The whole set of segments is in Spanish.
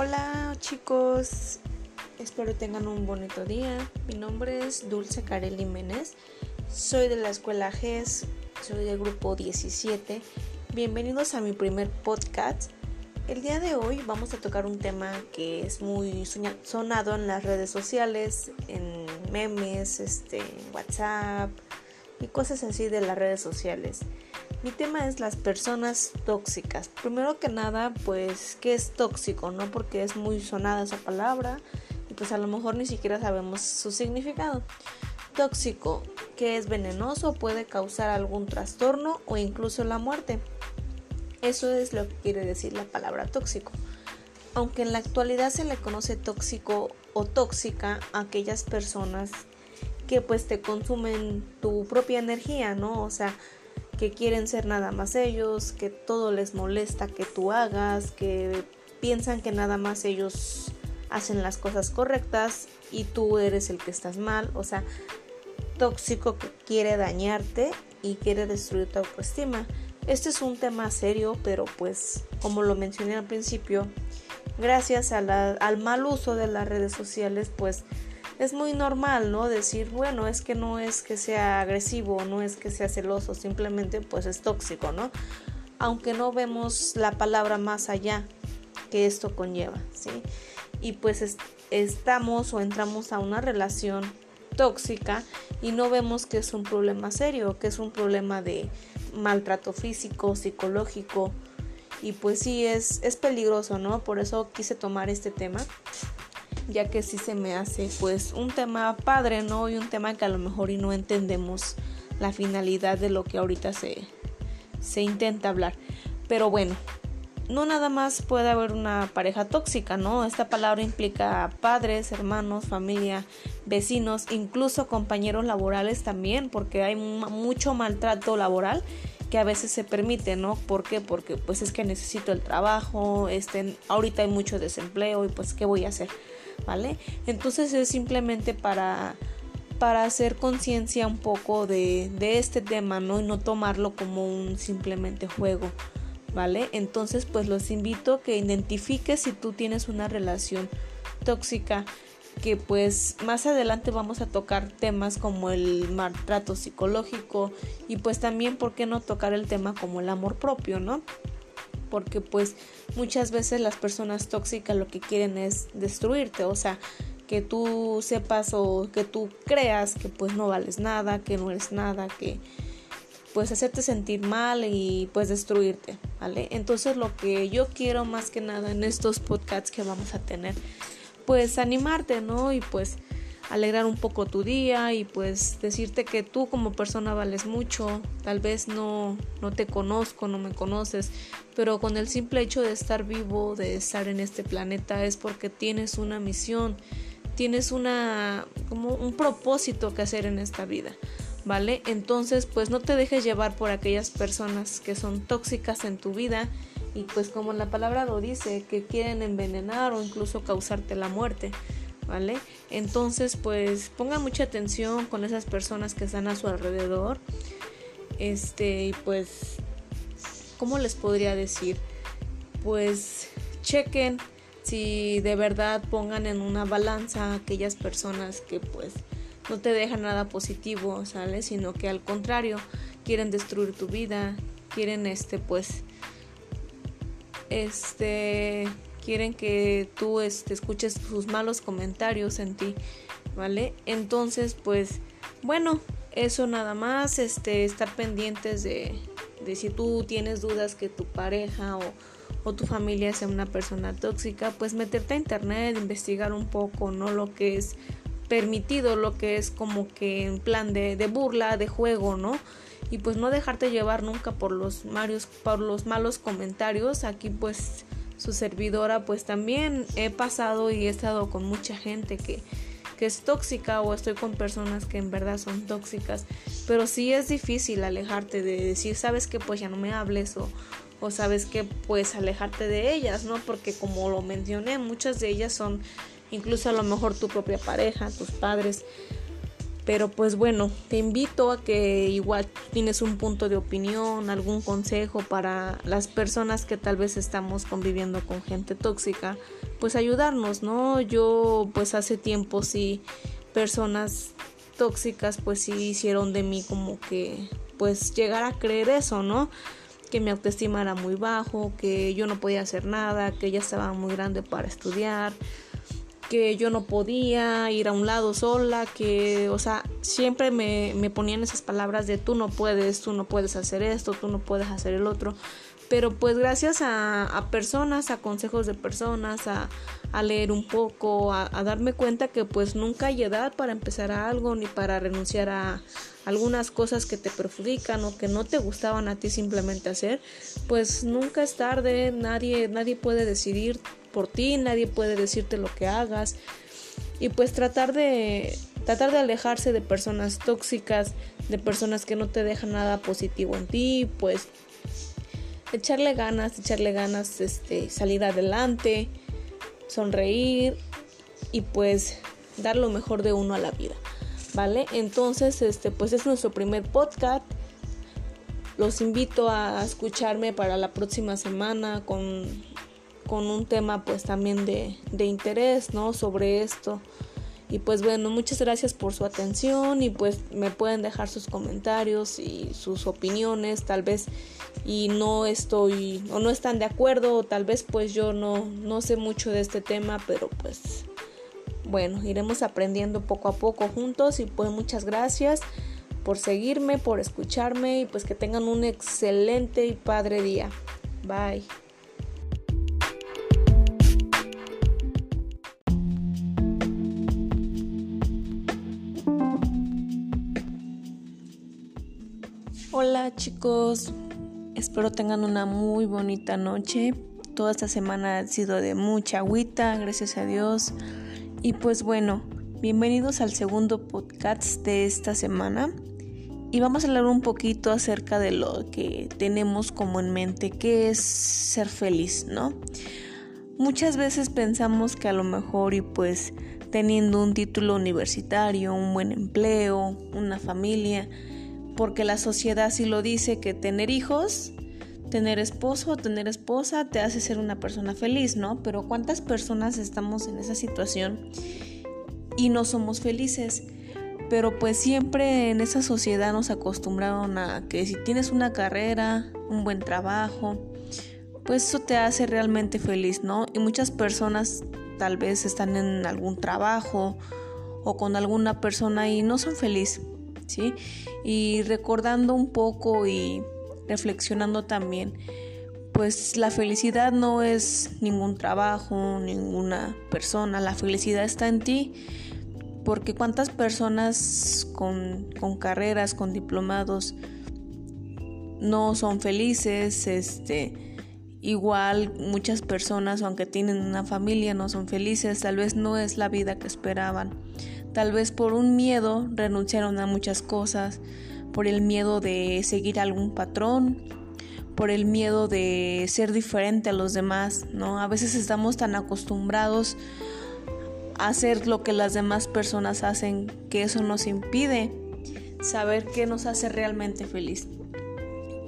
Hola chicos, espero tengan un bonito día. Mi nombre es Dulce Carely Jiménez, soy de la escuela GES, soy del grupo 17. Bienvenidos a mi primer podcast. El día de hoy vamos a tocar un tema que es muy sonado en las redes sociales, en memes, este, WhatsApp y cosas así de las redes sociales. Mi tema es las personas tóxicas. Primero que nada, pues, ¿qué es tóxico? ¿No? Porque es muy sonada esa palabra y pues a lo mejor ni siquiera sabemos su significado. Tóxico, que es venenoso, puede causar algún trastorno o incluso la muerte. Eso es lo que quiere decir la palabra tóxico. Aunque en la actualidad se le conoce tóxico o tóxica a aquellas personas que pues te consumen tu propia energía, ¿no? O sea, que quieren ser nada más ellos, que todo les molesta que tú hagas, que piensan que nada más ellos hacen las cosas correctas y tú eres el que estás mal, o sea, tóxico que quiere dañarte y quiere destruir tu autoestima. Este es un tema serio, pero pues como lo mencioné al principio, gracias al mal uso de las redes sociales, pues es muy normal, ¿no? Decir, bueno, es que no es que sea agresivo, no es que sea celoso, simplemente pues es tóxico, ¿no? Aunque no vemos la palabra más allá que esto conlleva, ¿sí? Y pues estamos o entramos a una relación tóxica y no vemos que es un problema serio, que es un problema de maltrato físico, psicológico y pues sí es, es peligroso, ¿no? Por eso quise tomar este tema ya que sí se me hace pues un tema padre, ¿no? Y un tema que a lo mejor y no entendemos la finalidad de lo que ahorita se, se intenta hablar. Pero bueno, no nada más puede haber una pareja tóxica, ¿no? Esta palabra implica padres, hermanos, familia, vecinos, incluso compañeros laborales también, porque hay mucho maltrato laboral que a veces se permite, ¿no? ¿Por qué? Porque pues es que necesito el trabajo, este, ahorita hay mucho desempleo y pues ¿qué voy a hacer? ¿Vale? Entonces es simplemente para, para hacer conciencia un poco de, de este tema, ¿no? Y no tomarlo como un simplemente juego, ¿vale? Entonces pues los invito a que identifiques si tú tienes una relación tóxica que pues más adelante vamos a tocar temas como el maltrato psicológico y pues también por qué no tocar el tema como el amor propio, ¿no? Porque pues muchas veces las personas tóxicas lo que quieren es destruirte, o sea, que tú sepas o que tú creas que pues no vales nada, que no eres nada, que pues hacerte sentir mal y pues destruirte, ¿vale? Entonces lo que yo quiero más que nada en estos podcasts que vamos a tener, pues animarte, ¿no? Y pues alegrar un poco tu día y pues decirte que tú como persona vales mucho, tal vez no, no te conozco, no me conoces, pero con el simple hecho de estar vivo, de estar en este planeta es porque tienes una misión, tienes una como un propósito que hacer en esta vida. ¿Vale? Entonces, pues no te dejes llevar por aquellas personas que son tóxicas en tu vida y pues como la palabra lo dice, que quieren envenenar o incluso causarte la muerte. ¿Vale? Entonces, pues pongan mucha atención con esas personas que están a su alrededor. Este, y pues, ¿cómo les podría decir? Pues chequen si de verdad pongan en una balanza aquellas personas que pues no te dejan nada positivo, ¿sale? Sino que al contrario, quieren destruir tu vida, quieren este pues este quieren que tú este, escuches sus malos comentarios en ti, ¿vale? Entonces, pues, bueno, eso nada más, este, estar pendientes de, de si tú tienes dudas que tu pareja o, o, tu familia sea una persona tóxica, pues meterte a internet, investigar un poco, ¿no? Lo que es permitido, lo que es como que en plan de, de burla, de juego, ¿no? Y pues no dejarte llevar nunca por los, por los malos comentarios. Aquí pues su servidora, pues también he pasado y he estado con mucha gente que, que es tóxica o estoy con personas que en verdad son tóxicas, pero sí es difícil alejarte de decir, sabes que pues ya no me hables o, o sabes que pues alejarte de ellas, ¿no? Porque como lo mencioné, muchas de ellas son incluso a lo mejor tu propia pareja, tus padres, Pero pues bueno, te invito a que igual tienes un punto de opinión, algún consejo para las personas que tal vez estamos conviviendo con gente tóxica, pues ayudarnos, ¿no? Yo pues hace tiempo sí personas tóxicas pues sí hicieron de mí como que pues llegar a creer eso, ¿no? Que mi autoestima era muy bajo, que yo no podía hacer nada, que ya estaba muy grande para estudiar, que yo no podía ir a un lado sola, que, o sea, siempre me, me ponían esas palabras de tú no puedes, tú no puedes hacer esto, tú no puedes hacer el otro. Pero pues gracias a, personas, a consejos de personas, a, a leer un poco, a, a, darme cuenta que pues nunca hay edad para empezar a algo ni para renunciar a algunas cosas que te perjudican o que no te gustaban a ti simplemente hacer, pues nunca es tarde, nadie, nadie puede decidir por ti, nadie puede decirte lo que hagas y pues tratar de tratar de alejarse de personas tóxicas, de personas que no te dejan nada positivo en ti, pues echarle ganas, echarle ganas, este, salir adelante, sonreír y pues dar lo mejor de uno a la vida, ¿vale? Entonces, este, pues es nuestro primer podcast. Los invito a escucharme para la próxima semana con con un tema pues también de, de interés, ¿no? Sobre esto. Y pues bueno, muchas gracias por su atención y pues me pueden dejar sus comentarios y sus opiniones, tal vez y no estoy o no están de acuerdo o tal vez pues yo no, no sé mucho de este tema, pero pues bueno, iremos aprendiendo poco a poco juntos y pues muchas gracias por seguirme, por escucharme y pues que tengan un excelente y padre día. Bye. Hola chicos, espero tengan una muy bonita noche. Toda esta semana ha sido de mucha agüita, gracias a Dios. Y pues bueno, bienvenidos al segundo podcast de esta semana. Y vamos a hablar un poquito acerca de lo que tenemos como en mente, que es ser feliz, ¿no? Muchas veces pensamos que a lo mejor y pues teniendo un título universitario, un buen empleo, una familia, porque la sociedad sí lo dice que tener hijos, tener esposo, tener esposa te hace ser una persona feliz, ¿no? Pero ¿cuántas personas estamos en esa situación y no somos felices? Pero pues siempre en esa sociedad nos acostumbraron a que si tienes una carrera, un buen trabajo, pues eso te hace realmente feliz, ¿no? Y muchas personas tal vez están en algún trabajo o con alguna persona y no son felices. ¿Sí? Y recordando un poco y reflexionando también, pues la felicidad no es ningún trabajo, ninguna persona, la felicidad está en ti, porque cuántas personas con, con carreras, con diplomados, no son felices, este, igual muchas personas, aunque tienen una familia, no son felices, tal vez no es la vida que esperaban. Tal vez por un miedo renunciaron a muchas cosas, por el miedo de seguir algún patrón, por el miedo de ser diferente a los demás, ¿no? A veces estamos tan acostumbrados a hacer lo que las demás personas hacen que eso nos impide saber qué nos hace realmente feliz.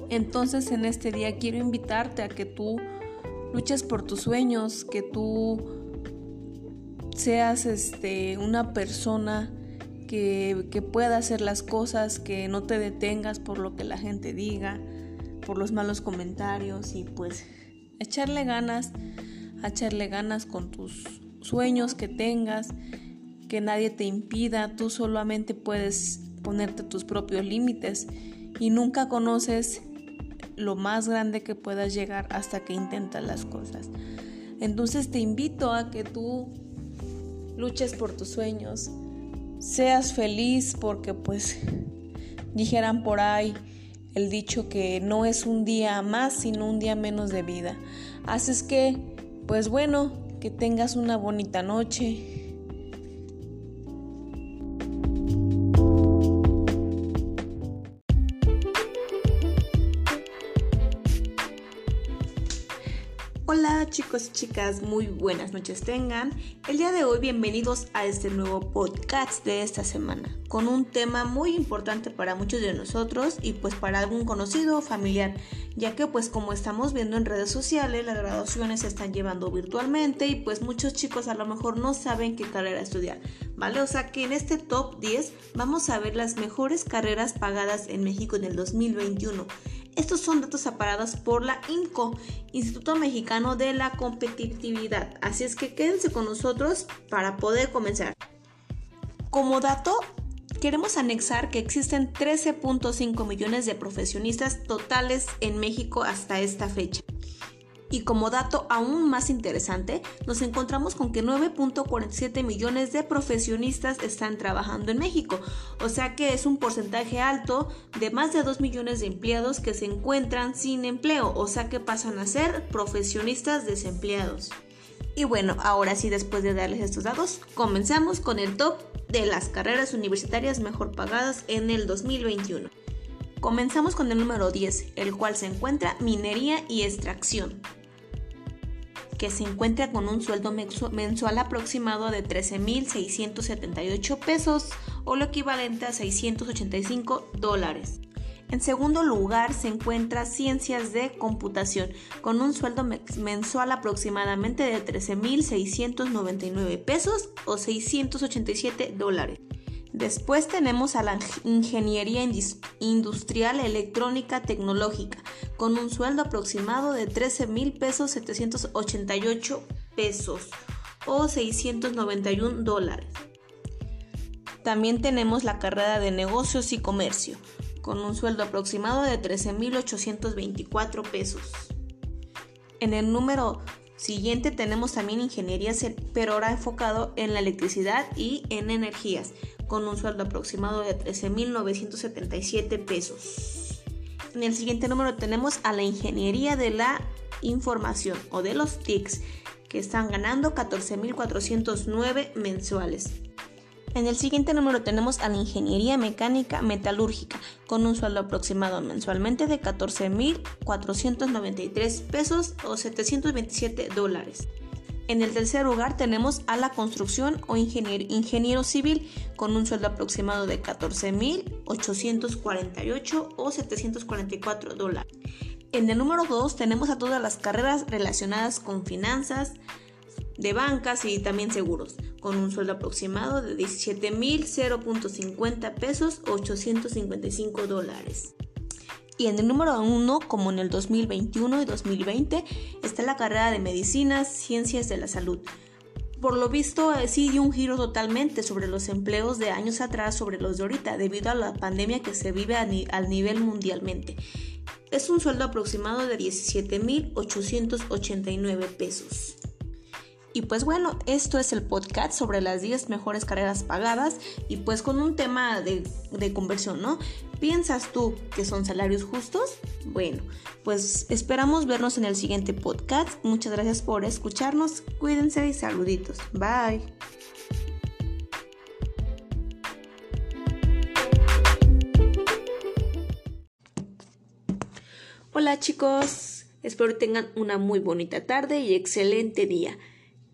Entonces en este día quiero invitarte a que tú luches por tus sueños, que tú seas este, una persona que, que pueda hacer las cosas, que no te detengas por lo que la gente diga, por los malos comentarios y pues echarle ganas, echarle ganas con tus sueños que tengas, que nadie te impida, tú solamente puedes ponerte tus propios límites y nunca conoces lo más grande que puedas llegar hasta que intentas las cosas. Entonces te invito a que tú luches por tus sueños, seas feliz porque pues dijeran por ahí el dicho que no es un día más sino un día menos de vida. Haces que, pues bueno, que tengas una bonita noche, chicos y chicas, muy buenas noches tengan. El día de hoy bienvenidos a este nuevo podcast de esta semana, con un tema muy importante para muchos de nosotros y pues para algún conocido o familiar, ya que pues como estamos viendo en redes sociales, las graduaciones se están llevando virtualmente y pues muchos chicos a lo mejor no saben qué carrera estudiar, ¿vale? O sea que en este top 10 vamos a ver las mejores carreras pagadas en México en el 2021. Estos son datos aparados por la INCO, Instituto Mexicano de la Competitividad. Así es que quédense con nosotros para poder comenzar. Como dato, queremos anexar que existen 13.5 millones de profesionistas totales en México hasta esta fecha. Y como dato aún más interesante, nos encontramos con que 9.47 millones de profesionistas están trabajando en México, o sea que es un porcentaje alto de más de 2 millones de empleados que se encuentran sin empleo, o sea que pasan a ser profesionistas desempleados. Y bueno, ahora sí, después de darles estos datos, comenzamos con el top de las carreras universitarias mejor pagadas en el 2021. Comenzamos con el número 10, el cual se encuentra minería y extracción que se encuentra con un sueldo mensual aproximado de 13.678 pesos o lo equivalente a 685 dólares. En segundo lugar se encuentra Ciencias de Computación, con un sueldo mensual aproximadamente de 13.699 pesos o 687 dólares. Después tenemos a la Ingeniería Industrial Electrónica Tecnológica, con un sueldo aproximado de 13 mil pesos 788 pesos o 691 dólares. También tenemos la carrera de negocios y comercio, con un sueldo aproximado de 13.824 pesos. En el número siguiente tenemos también ingeniería, pero ahora enfocado en la electricidad y en energías, con un sueldo aproximado de 13.977 pesos. En el siguiente número tenemos a la ingeniería de la información o de los TICs, que están ganando 14.409 mensuales. En el siguiente número tenemos a la ingeniería mecánica metalúrgica, con un sueldo aproximado mensualmente de 14.493 pesos o 727 dólares. En el tercer lugar tenemos a la construcción o ingeniero, civil con un sueldo aproximado de 14.848 o 744 dólares. En el número 2 tenemos a todas las carreras relacionadas con finanzas, de bancas y también seguros, con un sueldo aproximado de 17.050 pesos o 855 dólares. Y en el número 1, como en el 2021 y 2020, está la carrera de Medicinas, Ciencias de la Salud. Por lo visto, eh, sí dio un giro totalmente sobre los empleos de años atrás sobre los de ahorita, debido a la pandemia que se vive al nivel mundialmente. Es un sueldo aproximado de 17.889 pesos. Y pues bueno, esto es el podcast sobre las 10 mejores carreras pagadas y pues con un tema de, de, conversión, ¿no? ¿Piensas tú que son salarios justos? Bueno, pues esperamos vernos en el siguiente podcast. Muchas gracias por escucharnos. Cuídense y saluditos. Bye. Hola chicos, espero tengan una muy bonita tarde y excelente día.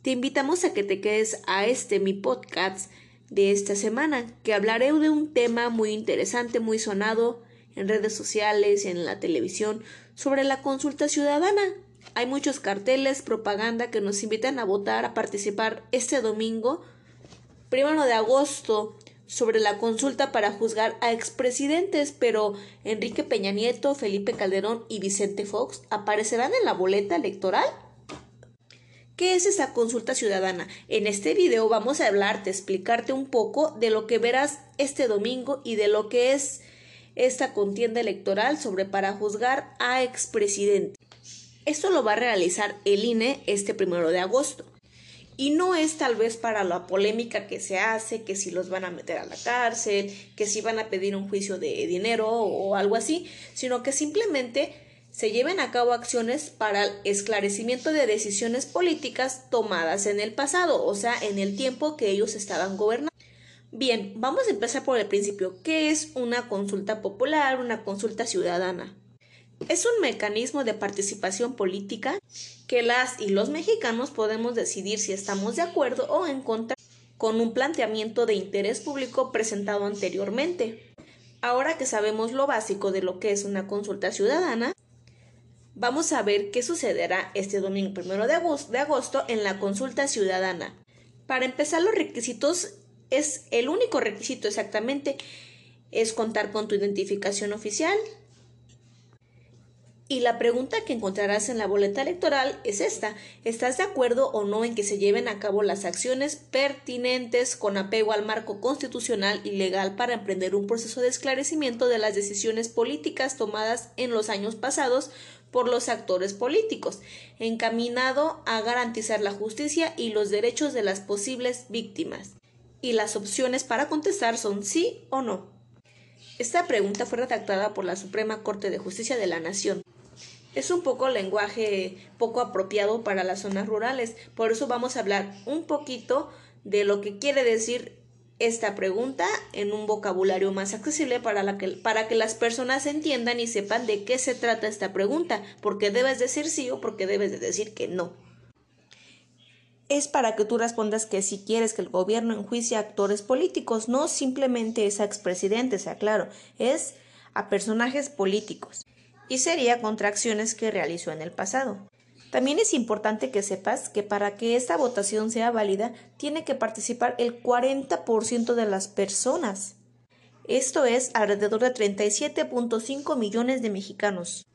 Te invitamos a que te quedes a este mi podcast de esta semana, que hablaré de un tema muy interesante, muy sonado en redes sociales en la televisión sobre la consulta ciudadana. Hay muchos carteles, propaganda que nos invitan a votar, a participar este domingo, primero de agosto, sobre la consulta para juzgar a expresidentes, pero Enrique Peña Nieto, Felipe Calderón y Vicente Fox aparecerán en la boleta electoral. ¿Qué es esta consulta ciudadana? En este video vamos a hablarte, explicarte un poco de lo que verás este domingo y de lo que es esta contienda electoral sobre para juzgar a expresidente. Esto lo va a realizar el INE este primero de agosto. Y no es tal vez para la polémica que se hace, que si los van a meter a la cárcel, que si van a pedir un juicio de dinero o algo así, sino que simplemente se lleven a cabo acciones para el esclarecimiento de decisiones políticas tomadas en el pasado, o sea, en el tiempo que ellos estaban gobernando. Bien, vamos a empezar por el principio. ¿Qué es una consulta popular, una consulta ciudadana? Es un mecanismo de participación política que las y los mexicanos podemos decidir si estamos de acuerdo o en contra con un planteamiento de interés público presentado anteriormente. Ahora que sabemos lo básico de lo que es una consulta ciudadana, vamos a ver qué sucederá este domingo 1 de agosto, de agosto en la consulta ciudadana. Para empezar, los requisitos es el único requisito exactamente es contar con tu identificación oficial, y la pregunta que encontrarás en la boleta electoral es esta. ¿Estás de acuerdo o no en que se lleven a cabo las acciones pertinentes con apego al marco constitucional y legal para emprender un proceso de esclarecimiento de las decisiones políticas tomadas en los años pasados por los actores políticos, encaminado a garantizar la justicia y los derechos de las posibles víctimas? Y las opciones para contestar son sí o no. Esta pregunta fue redactada por la Suprema Corte de Justicia de la Nación es un poco lenguaje poco apropiado para las zonas rurales. Por eso vamos a hablar un poquito de lo que quiere decir esta pregunta en un vocabulario más accesible para, la que, para que las personas entiendan y sepan de qué se trata esta pregunta, porque debes decir sí o porque debes de decir que no. Es para que tú respondas que si quieres que el gobierno enjuicie a actores políticos, no simplemente es a expresidentes, sea claro, es a personajes políticos y sería contra acciones que realizó en el pasado. También es importante que sepas que para que esta votación sea válida tiene que participar el 40% de las personas. Esto es alrededor de 37.5 millones de mexicanos.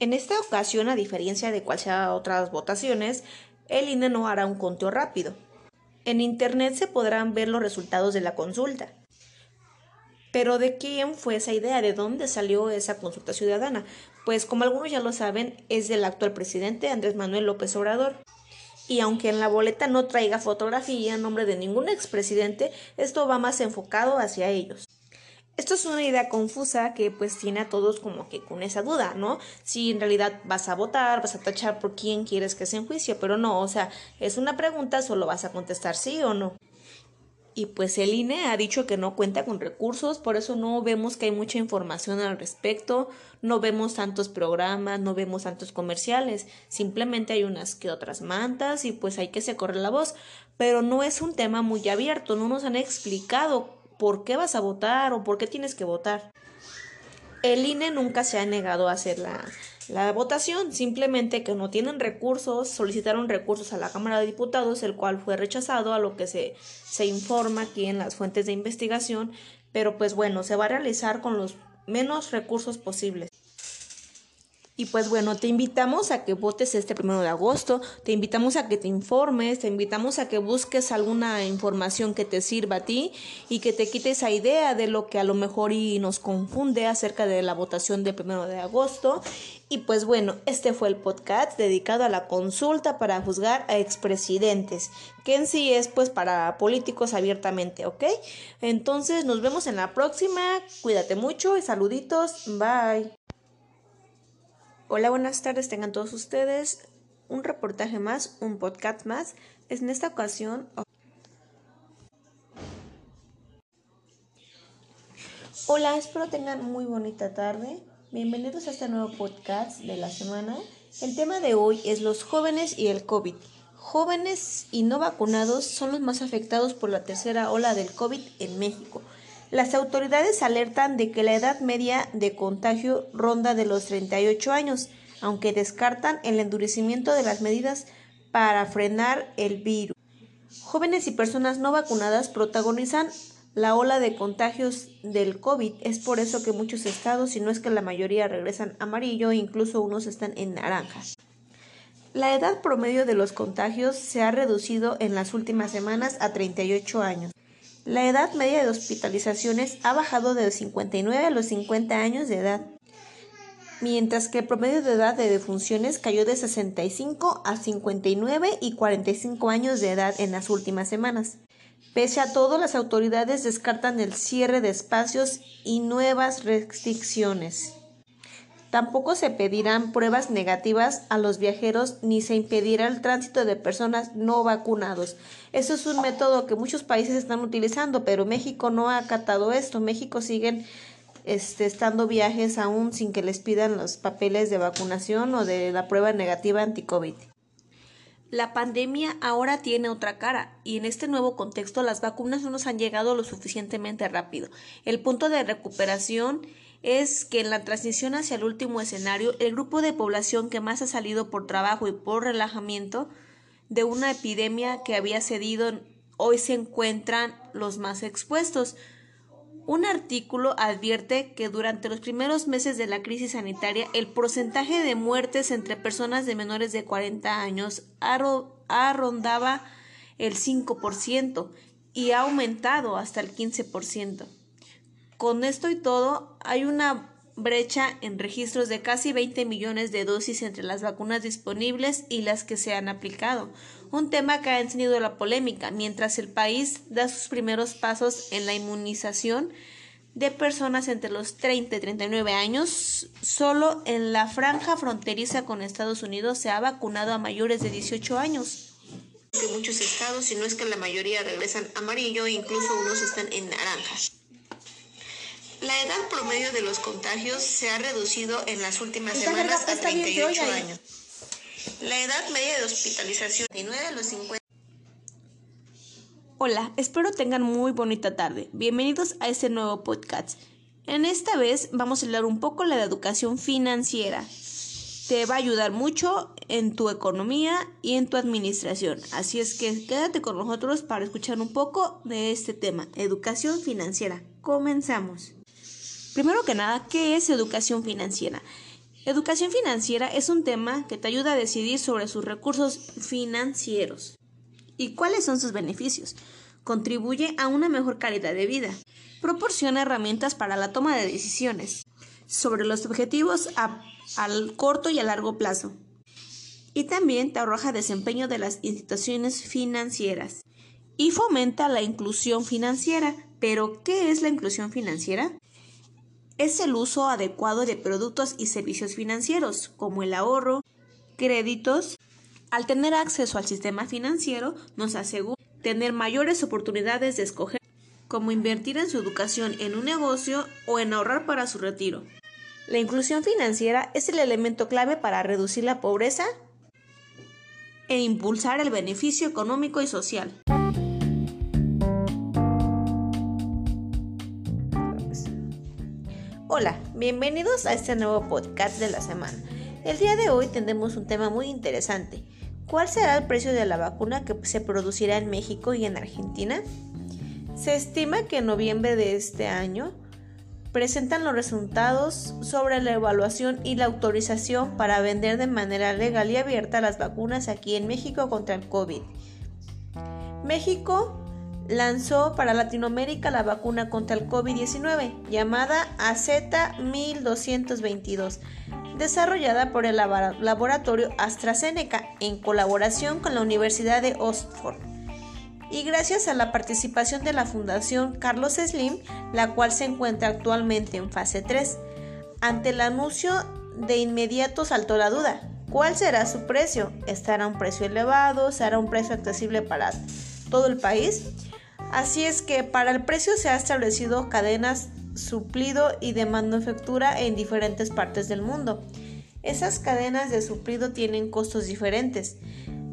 En esta ocasión, a diferencia de cualquiera otras votaciones, el INE no hará un conteo rápido. En Internet se podrán ver los resultados de la consulta. Pero ¿de quién fue esa idea? ¿De dónde salió esa consulta ciudadana? Pues como algunos ya lo saben, es del actual presidente Andrés Manuel López Obrador. Y aunque en la boleta no traiga fotografía en nombre de ningún expresidente, esto va más enfocado hacia ellos. Esto es una idea confusa que pues tiene a todos como que con esa duda, ¿no? Si en realidad vas a votar, vas a tachar por quién quieres que se enjuicie, pero no, o sea, es una pregunta, solo vas a contestar sí o no y pues el INE ha dicho que no cuenta con recursos, por eso no vemos que hay mucha información al respecto, no vemos tantos programas, no vemos tantos comerciales, simplemente hay unas que otras mantas y pues hay que se corre la voz, pero no es un tema muy abierto, no nos han explicado por qué vas a votar o por qué tienes que votar. El INE nunca se ha negado a hacer la, la votación, simplemente que no tienen recursos, solicitaron recursos a la Cámara de Diputados, el cual fue rechazado, a lo que se, se informa aquí en las fuentes de investigación, pero pues bueno, se va a realizar con los menos recursos posibles. Y pues bueno, te invitamos a que votes este primero de agosto, te invitamos a que te informes, te invitamos a que busques alguna información que te sirva a ti y que te quite esa idea de lo que a lo mejor y nos confunde acerca de la votación del primero de agosto. Y pues bueno, este fue el podcast dedicado a la consulta para juzgar a expresidentes, que en sí es pues para políticos abiertamente, ¿ok? Entonces nos vemos en la próxima, cuídate mucho y saluditos, bye. Hola, buenas tardes, tengan todos ustedes un reportaje más, un podcast más. Es en esta ocasión. Hola, espero tengan muy bonita tarde. Bienvenidos a este nuevo podcast de la semana. El tema de hoy es los jóvenes y el COVID. Jóvenes y no vacunados son los más afectados por la tercera ola del COVID en México. Las autoridades alertan de que la edad media de contagio ronda de los 38 años, aunque descartan el endurecimiento de las medidas para frenar el virus. Jóvenes y personas no vacunadas protagonizan la ola de contagios del COVID. Es por eso que muchos estados, si no es que la mayoría, regresan amarillo e incluso unos están en naranja. La edad promedio de los contagios se ha reducido en las últimas semanas a 38 años. La edad media de hospitalizaciones ha bajado de 59 a los 50 años de edad, mientras que el promedio de edad de defunciones cayó de 65 a 59 y 45 años de edad en las últimas semanas. Pese a todo, las autoridades descartan el cierre de espacios y nuevas restricciones. Tampoco se pedirán pruebas negativas a los viajeros ni se impedirá el tránsito de personas no vacunados. Eso es un método que muchos países están utilizando, pero México no ha acatado esto. México sigue este, estando viajes aún sin que les pidan los papeles de vacunación o de la prueba negativa anti-COVID. La pandemia ahora tiene otra cara y en este nuevo contexto las vacunas no nos han llegado lo suficientemente rápido. El punto de recuperación es que en la transición hacia el último escenario, el grupo de población que más ha salido por trabajo y por relajamiento de una epidemia que había cedido hoy se encuentran los más expuestos. Un artículo advierte que durante los primeros meses de la crisis sanitaria el porcentaje de muertes entre personas de menores de 40 años rondaba el 5% y ha aumentado hasta el 15%. Con esto y todo, hay una brecha en registros de casi 20 millones de dosis entre las vacunas disponibles y las que se han aplicado, un tema que ha encendido la polémica mientras el país da sus primeros pasos en la inmunización de personas entre los 30 y 39 años. Solo en la franja fronteriza con Estados Unidos se ha vacunado a mayores de 18 años. Que muchos estados, si no es que la mayoría regresan amarillo, incluso unos están en naranja. La edad promedio de los contagios se ha reducido en las últimas semanas a 38 años. La edad media de hospitalización de 9 a los 50. Hola, espero tengan muy bonita tarde. Bienvenidos a este nuevo podcast. En esta vez vamos a hablar un poco de la educación financiera. Te va a ayudar mucho en tu economía y en tu administración. Así es que quédate con nosotros para escuchar un poco de este tema, educación financiera. Comenzamos. Primero que nada, ¿qué es educación financiera? Educación financiera es un tema que te ayuda a decidir sobre sus recursos financieros y cuáles son sus beneficios. Contribuye a una mejor calidad de vida. Proporciona herramientas para la toma de decisiones sobre los objetivos a, al corto y a largo plazo. Y también te arroja desempeño de las instituciones financieras. Y fomenta la inclusión financiera. Pero, ¿qué es la inclusión financiera? Es el uso adecuado de productos y servicios financieros, como el ahorro, créditos. Al tener acceso al sistema financiero, nos asegura tener mayores oportunidades de escoger cómo invertir en su educación en un negocio o en ahorrar para su retiro. La inclusión financiera es el elemento clave para reducir la pobreza e impulsar el beneficio económico y social. Hola, bienvenidos a este nuevo podcast de la semana. El día de hoy tendremos un tema muy interesante. ¿Cuál será el precio de la vacuna que se producirá en México y en Argentina? Se estima que en noviembre de este año presentan los resultados sobre la evaluación y la autorización para vender de manera legal y abierta las vacunas aquí en México contra el COVID. México lanzó para Latinoamérica la vacuna contra el COVID-19 llamada AZ1222, desarrollada por el laboratorio AstraZeneca en colaboración con la Universidad de Oxford. Y gracias a la participación de la Fundación Carlos Slim, la cual se encuentra actualmente en fase 3. Ante el anuncio, de inmediato saltó la duda. ¿Cuál será su precio? ¿Estará un precio elevado? ¿Será un precio accesible para todo el país? Así es que para el precio se ha establecido cadenas suplido y de manufactura en diferentes partes del mundo. Esas cadenas de suplido tienen costos diferentes.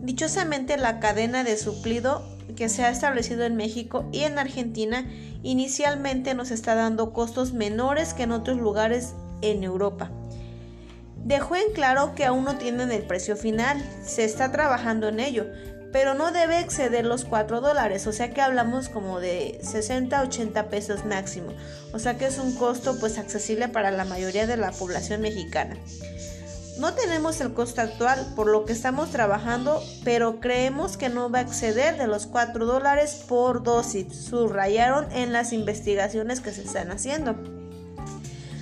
Dichosamente la cadena de suplido que se ha establecido en México y en Argentina inicialmente nos está dando costos menores que en otros lugares en Europa. Dejó en claro que aún no tienen el precio final, se está trabajando en ello, pero no debe exceder los 4 dólares, o sea que hablamos como de 60 a 80 pesos máximo, o sea que es un costo pues accesible para la mayoría de la población mexicana. No tenemos el costo actual por lo que estamos trabajando, pero creemos que no va a exceder de los 4 dólares por dosis, subrayaron en las investigaciones que se están haciendo.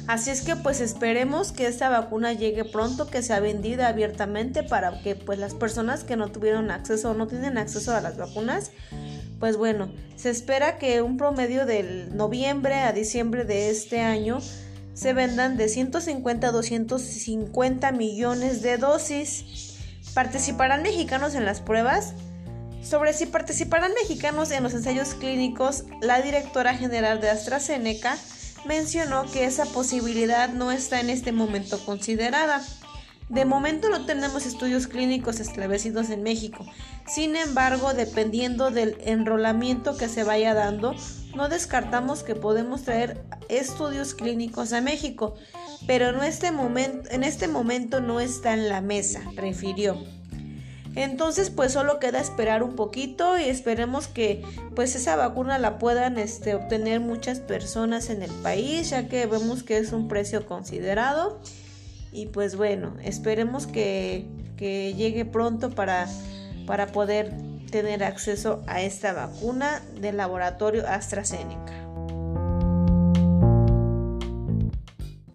Así es que pues esperemos que esta vacuna llegue pronto, que sea vendida abiertamente para que pues las personas que no tuvieron acceso o no tienen acceso a las vacunas, pues bueno, se espera que un promedio del noviembre a diciembre de este año se vendan de 150 a 250 millones de dosis. ¿Participarán mexicanos en las pruebas? Sobre si participarán mexicanos en los ensayos clínicos, la directora general de AstraZeneca mencionó que esa posibilidad no está en este momento considerada. De momento no tenemos estudios clínicos establecidos en México. Sin embargo, dependiendo del enrolamiento que se vaya dando, no descartamos que podemos traer estudios clínicos a México, pero en este momento, en este momento no está en la mesa, refirió. Entonces, pues solo queda esperar un poquito y esperemos que pues esa vacuna la puedan este, obtener muchas personas en el país, ya que vemos que es un precio considerado. Y pues bueno, esperemos que, que llegue pronto para, para poder tener acceso a esta vacuna del laboratorio AstraZeneca.